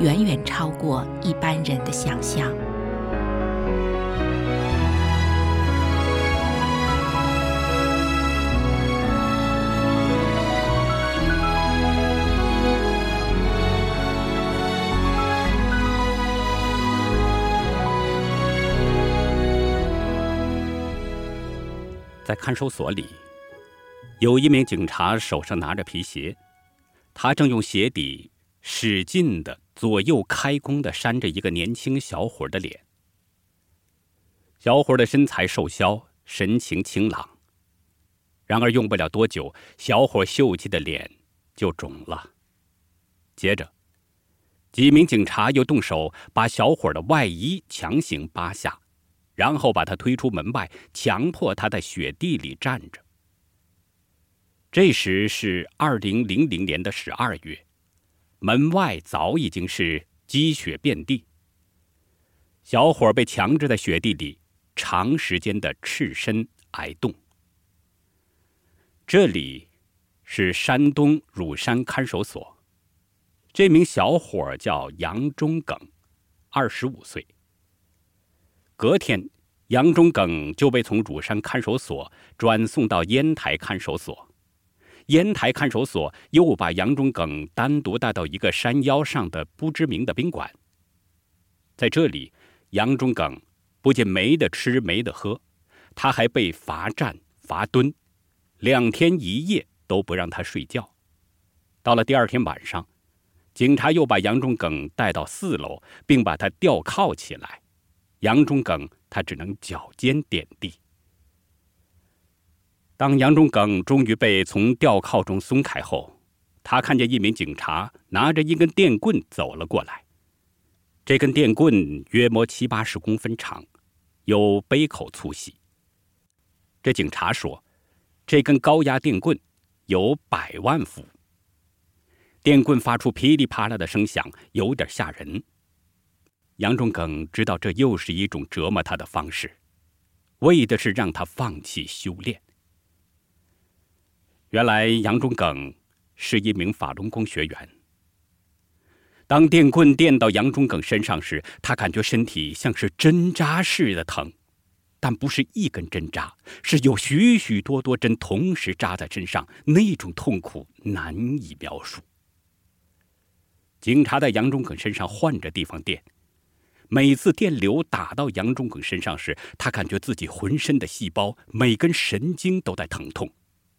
远远超过一般人的想象。在看守所里，有一名警察手上拿着皮鞋，他正用鞋底使劲地左右开弓的扇着一个年轻小伙的脸。小伙的身材瘦削，神情清朗。然而用不了多久，小伙秀气的脸就肿了。接着，几名警察又动手把小伙的外衣强行扒下。然后把他推出门外，强迫他在雪地里站着。这时是二零零零年的十二月，门外早已经是积雪遍地。小伙被强制在雪地里长时间的赤身挨冻。这里是山东乳山看守所，这名小伙叫杨忠耿，二十五岁。隔天，杨忠耿就被从乳山看守所转送到烟台看守所。烟台看守所又把杨忠耿单独带到一个山腰上的不知名的宾馆。在这里，杨忠耿不仅没得吃、没得喝，他还被罚站、罚蹲，两天一夜都不让他睡觉。到了第二天晚上，警察又把杨忠耿带到四楼，并把他吊铐起来。杨忠耿他只能脚尖点地。当杨忠耿终于被从吊铐中松开后，他看见一名警察拿着一根电棍走了过来。这根电棍约摸七八十公分长，有杯口粗细。这警察说：“这根高压电棍有百万伏。”电棍发出噼里啪啦的声响，有点吓人。杨忠耿知道这又是一种折磨他的方式，为的是让他放弃修炼。原来杨忠耿是一名法轮功学员。当电棍电到杨忠耿身上时，他感觉身体像是针扎似的疼，但不是一根针扎，是有许许多多针同时扎在身上，那种痛苦难以描述。警察在杨忠耿身上换着地方电。每次电流打到杨忠耿身上时，他感觉自己浑身的细胞、每根神经都在疼痛，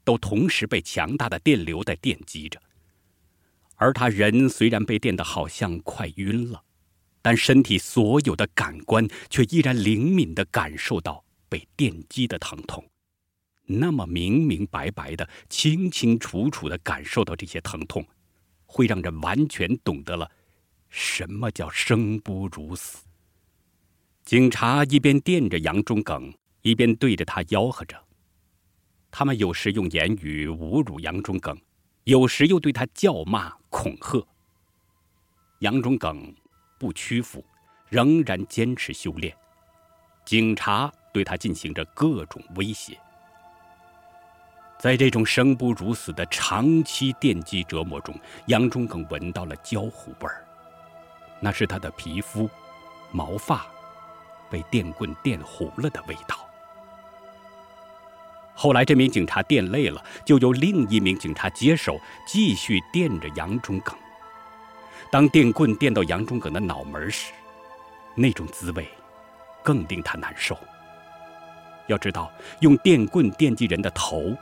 都同时被强大的电流在电击着。而他人虽然被电得好像快晕了，但身体所有的感官却依然灵敏地感受到被电击的疼痛，那么明明白白的、清清楚楚地感受到这些疼痛，会让人完全懂得了。什么叫生不如死？警察一边电着杨忠耿，一边对着他吆喝着。他们有时用言语侮辱杨忠耿，有时又对他叫骂恐吓。杨忠耿不屈服，仍然坚持修炼。警察对他进行着各种威胁。在这种生不如死的长期电击折磨中，杨忠耿闻到了焦糊味儿。那是他的皮肤、毛发被电棍电糊了的味道。后来，这名警察电累了，就由另一名警察接手，继续电着杨忠耿。当电棍电到杨忠耿的脑门时，那种滋味更令他难受。要知道，用电棍电击人的头，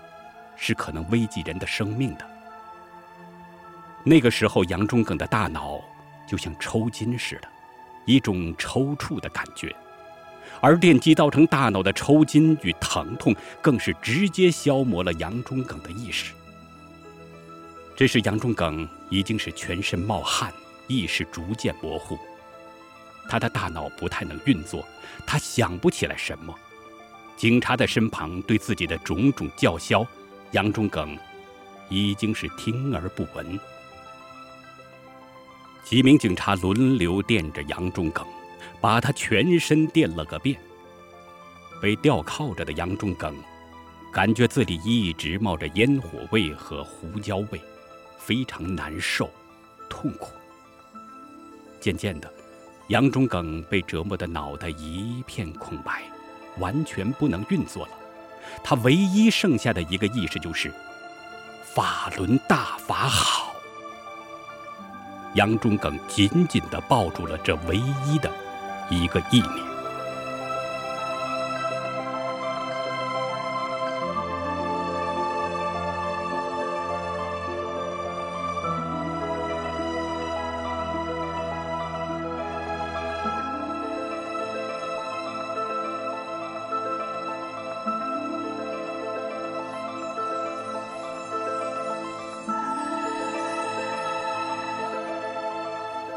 是可能危及人的生命的。那个时候，杨忠耿的大脑。就像抽筋似的，一种抽搐的感觉，而电击造成大脑的抽筋与疼痛，更是直接消磨了杨忠耿的意识。这时，杨忠耿已经是全身冒汗，意识逐渐模糊，他的大脑不太能运作，他想不起来什么。警察在身旁对自己的种种叫嚣，杨忠耿已经是听而不闻。几名警察轮流电着杨忠耿，把他全身电了个遍。被吊靠着的杨忠耿，感觉自己一直冒着烟火味和胡椒味，非常难受、痛苦。渐渐的，杨忠耿被折磨的脑袋一片空白，完全不能运作了。他唯一剩下的一个意识就是：法轮大法好。杨忠耿紧紧地抱住了这唯一的一个意念。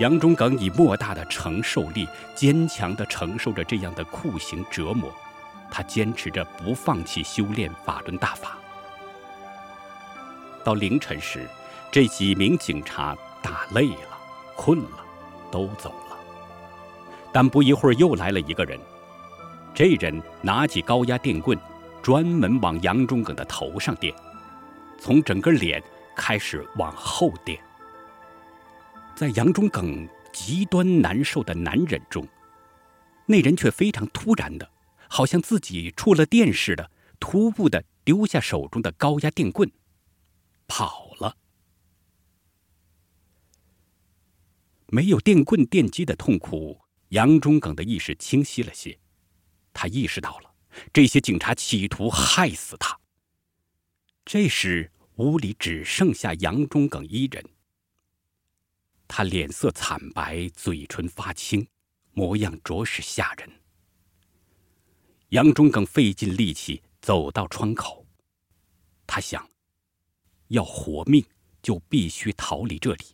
杨忠耿以莫大的承受力，坚强地承受着这样的酷刑折磨，他坚持着不放弃修炼法轮大法。到凌晨时，这几名警察打累了、困了，都走了。但不一会儿，又来了一个人。这人拿起高压电棍，专门往杨忠耿的头上电，从整个脸开始往后电。在杨忠耿极端难受的难忍中，那人却非常突然的，好像自己触了电似的，突兀的丢下手中的高压电棍，跑了。没有电棍电击的痛苦，杨忠耿的意识清晰了些，他意识到了这些警察企图害死他。这时屋里只剩下杨忠耿一人。他脸色惨白，嘴唇发青，模样着实吓人。杨忠耿费尽力气走到窗口，他想，要活命就必须逃离这里。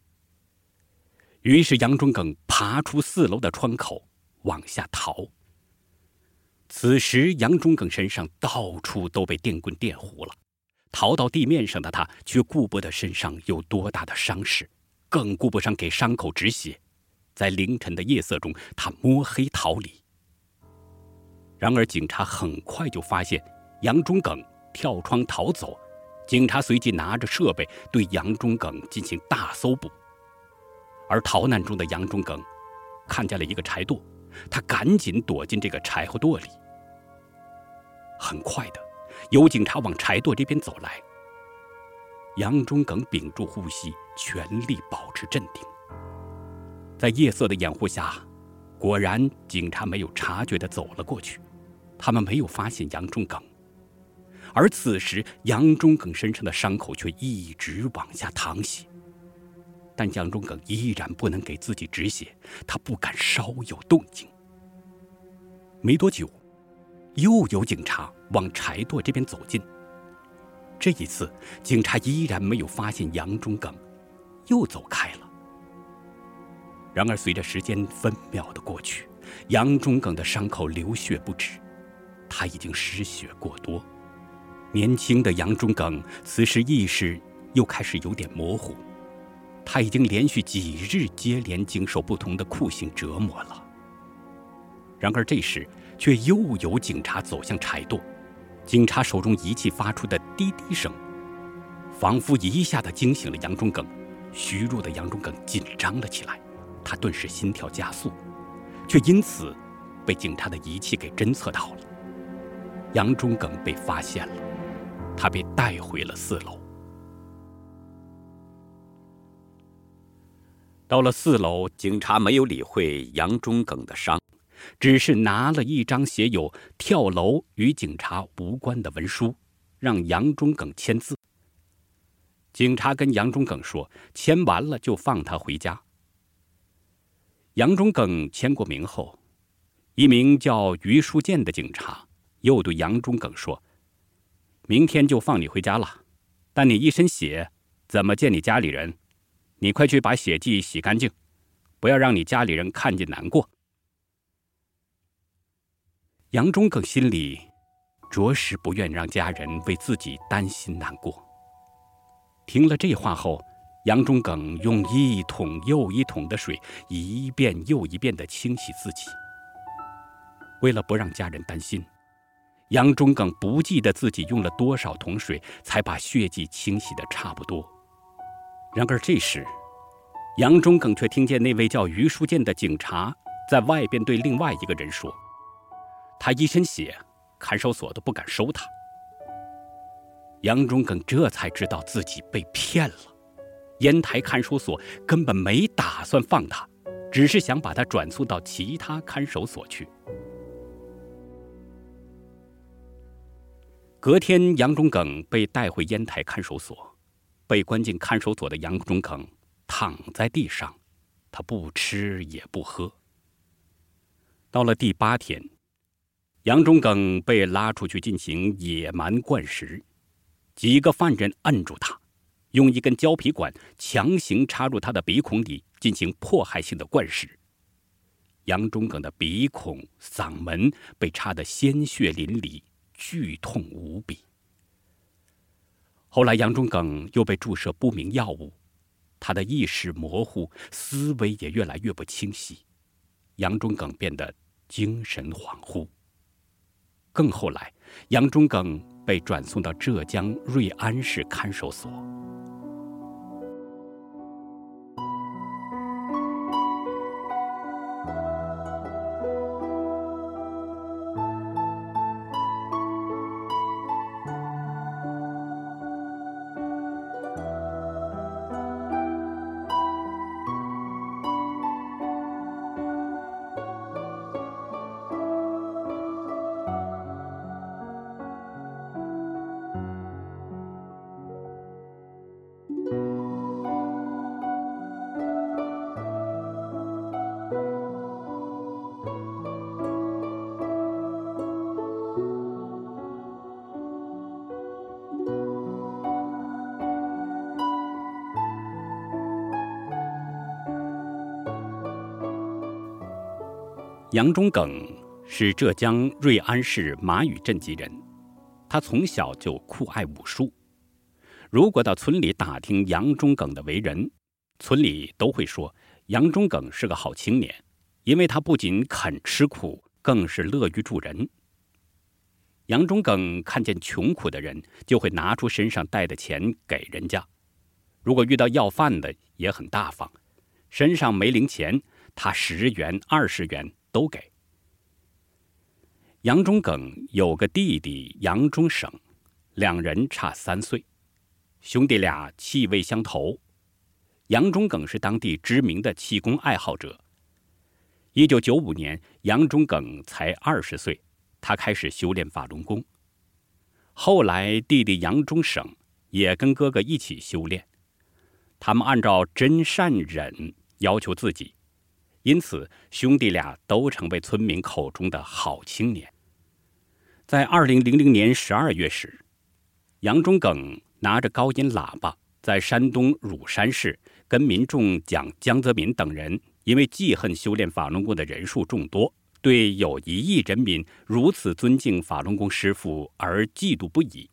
于是杨忠耿爬出四楼的窗口，往下逃。此时杨忠耿身上到处都被电棍电糊了，逃到地面上的他却顾不得身上有多大的伤势。更顾不上给伤口止血，在凌晨的夜色中，他摸黑逃离。然而，警察很快就发现杨忠耿跳窗逃走，警察随即拿着设备对杨忠耿进行大搜捕。而逃难中的杨忠耿看见了一个柴垛，他赶紧躲进这个柴火垛里。很快的，有警察往柴垛这边走来。杨忠耿屏住呼吸，全力保持镇定。在夜色的掩护下，果然警察没有察觉地走了过去。他们没有发现杨忠耿，而此时杨忠耿身上的伤口却一直往下淌血。但杨忠耿依然不能给自己止血，他不敢稍有动静。没多久，又有警察往柴垛这边走近。这一次，警察依然没有发现杨忠耿，又走开了。然而，随着时间分秒的过去，杨忠耿的伤口流血不止，他已经失血过多。年轻的杨忠耿此时意识又开始有点模糊，他已经连续几日接连经受不同的酷刑折磨了。然而，这时却又有警察走向柴垛。警察手中仪器发出的滴滴声，仿佛一下子惊醒了杨忠耿。虚弱的杨忠耿紧张了起来，他顿时心跳加速，却因此被警察的仪器给侦测到了。杨忠耿被发现了，他被带回了四楼。到了四楼，警察没有理会杨忠耿的伤。只是拿了一张写有“跳楼与警察无关”的文书，让杨忠耿签字。警察跟杨忠耿说：“签完了就放他回家。”杨忠耿签过名后，一名叫于书建的警察又对杨忠耿说：“明天就放你回家了，但你一身血，怎么见你家里人？你快去把血迹洗干净，不要让你家里人看见难过。”杨忠耿心里着实不愿让家人为自己担心难过。听了这话后，杨忠耿用一桶又一桶的水，一遍又一遍地清洗自己。为了不让家人担心，杨忠耿不记得自己用了多少桶水才把血迹清洗得差不多。然而这时，杨忠耿却听见那位叫余书建的警察在外边对另外一个人说：“他一身血，看守所都不敢收他。”杨忠耿这才知道自己被骗了。烟台看守所根本没打算放他，只是想把他转送到其他看守所去。隔天，杨忠耿被带回烟台看守所。被关进看守所的杨忠耿躺在地上，他不吃也不喝。到了第八天，杨忠耿被拉出去进行野蛮灌食，几个犯人摁住他。用一根胶皮管强行插入他的鼻孔里进行迫害性的灌食，杨忠耿的鼻孔、嗓门被插得鲜血淋漓，剧痛无比。后来，杨忠耿又被注射不明药物，他的意识模糊，思维也越来越不清晰，杨忠耿变得精神恍惚。更后来，杨忠耿被转送到浙江瑞安市看守所。杨忠耿是浙江瑞安市马屿镇籍人，他从小就酷爱武术。如果到村里打听杨忠耿的为人，村里都会说杨忠耿是个好青年，因为他不仅肯吃苦，更是乐于助人。杨忠耿看见穷苦的人，就会拿出身上带的钱给人家；如果遇到要饭的，也很大方，身上没零钱，他十元、二十元。都给。杨忠耿有个弟弟杨忠省，两人差三岁，兄弟俩气味相投。杨忠耿是当地知名的气功爱好者。一九九五年，杨忠耿才二十岁，他开始修炼法轮功。后来，弟弟杨忠省也跟哥哥一起修炼，他们按照真善忍要求自己。因此，兄弟俩都成为村民口中的好青年。在二零零零年十二月时，杨忠耿拿着高音喇叭，在山东乳山市跟民众讲江泽民等人因为记恨修炼法轮功的人数众多，对有一亿人民如此尊敬法轮功师傅而嫉妒不已。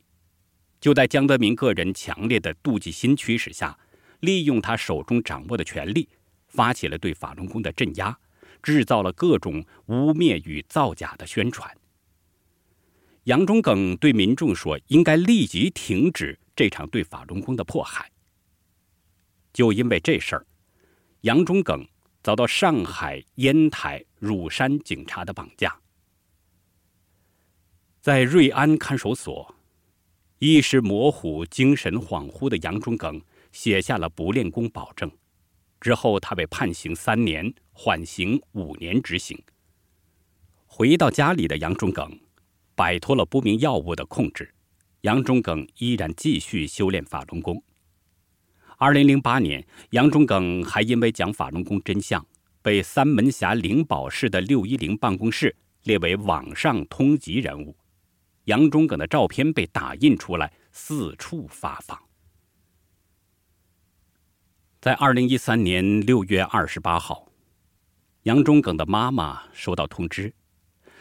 就在江泽民个人强烈的妒忌心驱使下，利用他手中掌握的权力。发起了对法轮功的镇压，制造了各种污蔑与造假的宣传。杨忠耿对民众说：“应该立即停止这场对法轮功的迫害。”就因为这事儿，杨忠耿遭到上海、烟台、乳山警察的绑架。在瑞安看守所，意识模糊、精神恍惚的杨忠耿写下了不练功保证。之后，他被判刑三年，缓刑五年执行。回到家里的杨忠耿，摆脱了不明药物的控制，杨忠耿依然继续修炼法轮功。二零零八年，杨忠耿还因为讲法轮功真相，被三门峡灵宝市的六一零办公室列为网上通缉人物。杨忠耿的照片被打印出来，四处发放。在二零一三年六月二十八号，杨忠耿的妈妈收到通知，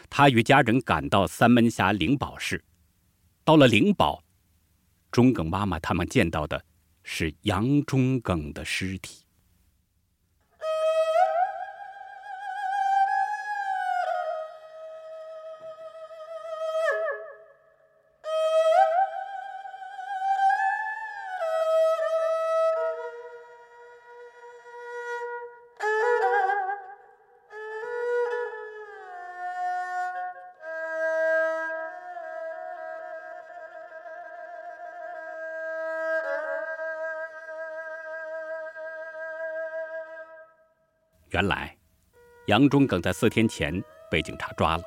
她与家人赶到三门峡灵宝市。到了灵宝，忠耿妈妈他们见到的是杨忠耿的尸体。原来，杨忠耿在四天前被警察抓了。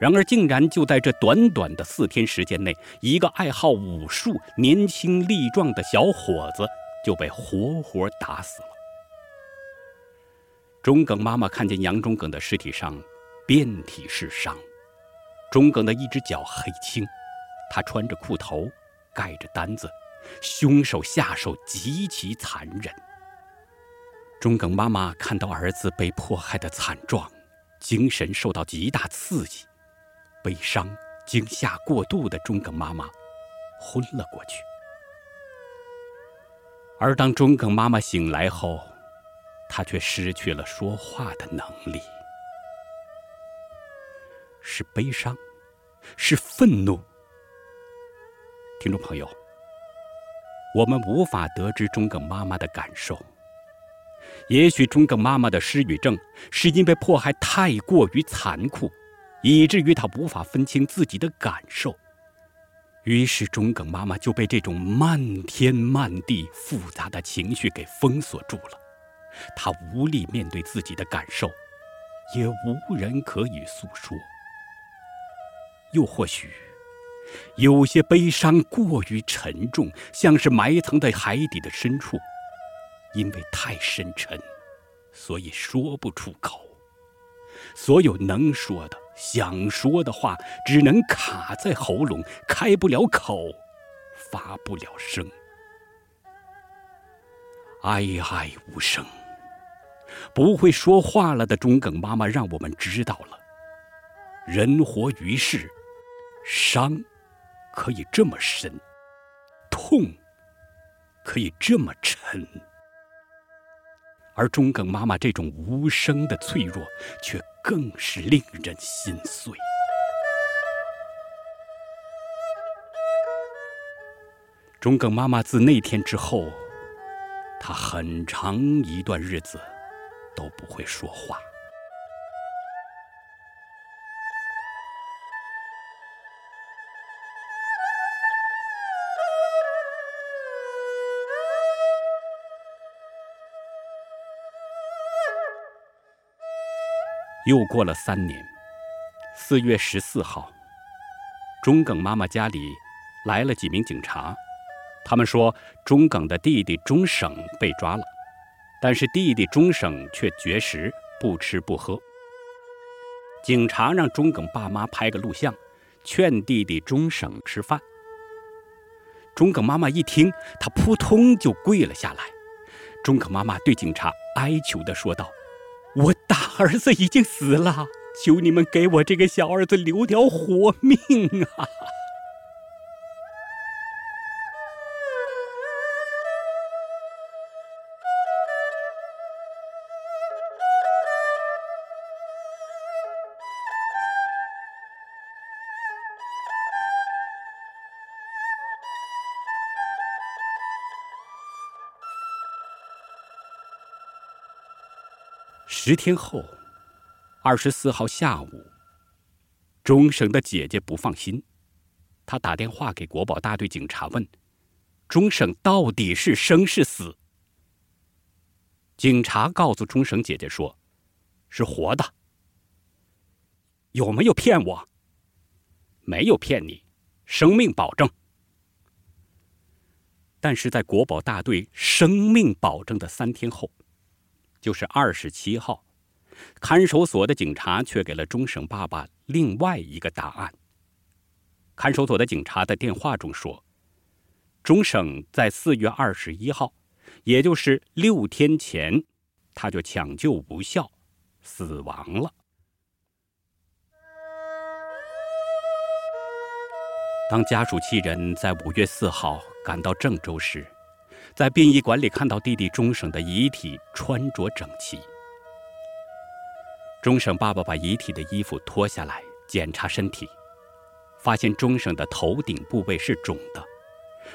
然而，竟然就在这短短的四天时间内，一个爱好武术、年轻力壮的小伙子就被活活打死了。忠耿妈妈看见杨忠耿的尸体上遍体是伤，忠耿的一只脚黑青，他穿着裤头，盖着单子，凶手下手极其残忍。中耿妈妈看到儿子被迫害的惨状，精神受到极大刺激，悲伤、惊吓过度的中耿妈妈昏了过去。而当中耿妈妈醒来后，她却失去了说话的能力。是悲伤，是愤怒。听众朋友，我们无法得知中耿妈妈的感受。也许忠耿妈妈的失语症是因为迫害太过于残酷，以至于她无法分清自己的感受，于是忠耿妈妈就被这种漫天漫地复杂的情绪给封锁住了。她无力面对自己的感受，也无人可以诉说。又或许，有些悲伤过于沉重，像是埋藏在海底的深处。因为太深沉，所以说不出口。所有能说的、想说的话，只能卡在喉咙，开不了口，发不了声，哀哀无声。不会说话了的忠耿妈妈，让我们知道了：人活于世，伤可以这么深，痛可以这么沉。而中耿妈妈这种无声的脆弱，却更是令人心碎。中耿妈妈自那天之后，她很长一段日子都不会说话。又过了三年，四月十四号，忠耿妈妈家里来了几名警察，他们说忠耿的弟弟忠省被抓了，但是弟弟忠省却绝食，不吃不喝。警察让忠耿爸妈拍个录像，劝弟弟忠省吃饭。忠耿妈妈一听，她扑通就跪了下来。忠耿妈妈对警察哀求地说道。我大儿子已经死了，求你们给我这个小儿子留条活命啊！十天后，二十四号下午，钟省的姐姐不放心，她打电话给国保大队警察问：“钟省到底是生是死？”警察告诉钟省姐姐说：“是活的。”有没有骗我？没有骗你，生命保证。但是在国保大队生命保证的三天后。就是二十七号，看守所的警察却给了钟省爸爸另外一个答案。看守所的警察在电话中说，钟省在四月二十一号，也就是六天前，他就抢救无效，死亡了。当家属七人在五月四号赶到郑州时，在殡仪馆里看到弟弟钟省的遗体穿着整齐。钟省爸爸把遗体的衣服脱下来检查身体，发现钟省的头顶部位是肿的，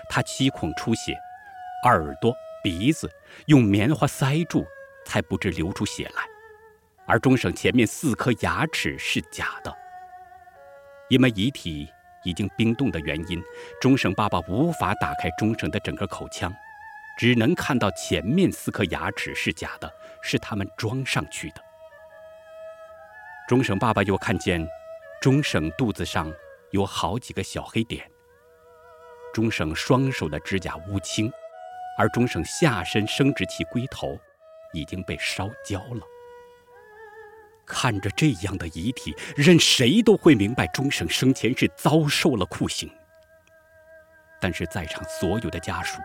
他七孔出血，耳朵、鼻子用棉花塞住，才不致流出血来。而钟省前面四颗牙齿是假的，因为遗体。已经冰冻的原因，钟省爸爸无法打开钟省的整个口腔，只能看到前面四颗牙齿是假的，是他们装上去的。钟省爸爸又看见，钟省肚子上有好几个小黑点。钟省双手的指甲乌青，而钟省下身生殖器龟头已经被烧焦了。看着这样的遗体，任谁都会明白钟省生前是遭受了酷刑。但是在场所有的家属，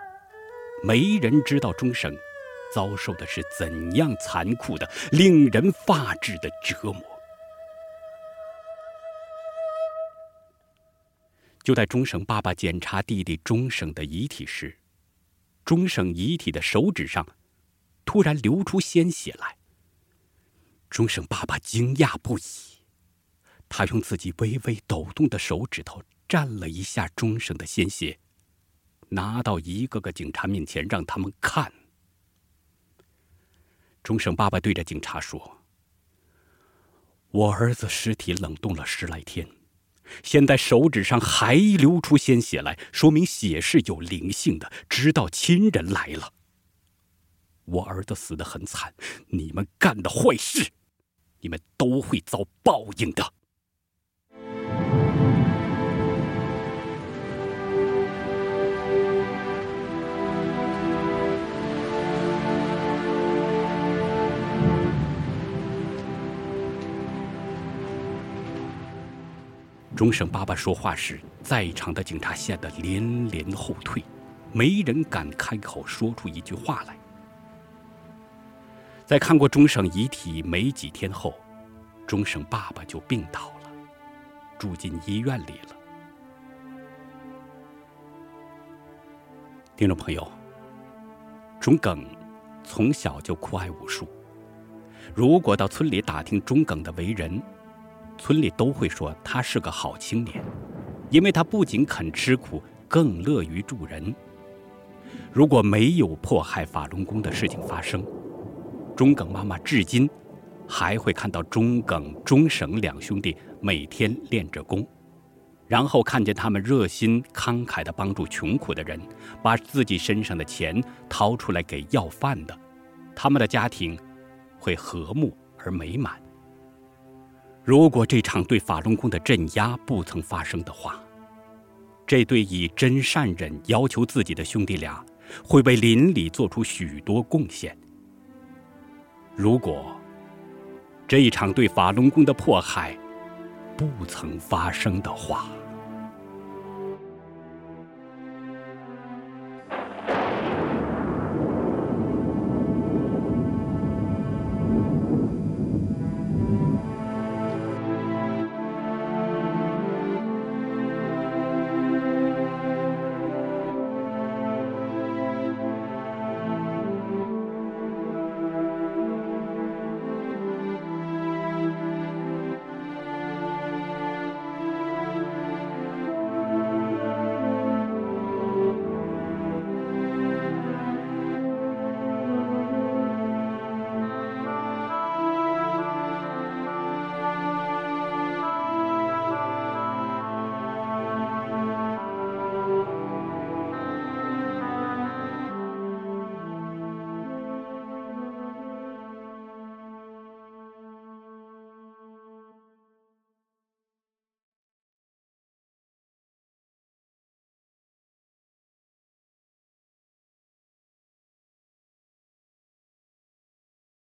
没人知道钟省遭受的是怎样残酷的、令人发指的折磨。就在钟省爸爸检查弟弟钟省的遗体时，钟省遗体的手指上突然流出鲜血来。钟省爸爸惊讶不已，他用自己微微抖动的手指头蘸了一下钟省的鲜血，拿到一个个警察面前让他们看。钟声爸爸对着警察说：“我儿子尸体冷冻了十来天，现在手指上还流出鲜血来，说明血是有灵性的，知道亲人来了。我儿子死得很惨，你们干的坏事。”你们都会遭报应的。钟省爸爸说话时，在场的警察吓得连连后退，没人敢开口说出一句话来。在看过钟省遗体没几天后，钟省爸爸就病倒了，住进医院里了。听众朋友，钟耿从小就酷爱武术。如果到村里打听钟耿的为人，村里都会说他是个好青年，因为他不仅肯吃苦，更乐于助人。如果没有迫害法轮功的事情发生，钟耿妈妈至今还会看到钟耿、钟省两兄弟每天练着功，然后看见他们热心慷慨地帮助穷苦的人，把自己身上的钱掏出来给要饭的，他们的家庭会和睦而美满。如果这场对法轮功的镇压不曾发生的话，这对以真善忍要求自己的兄弟俩，会为邻里做出许多贡献。如果这一场对法轮功的迫害不曾发生的话。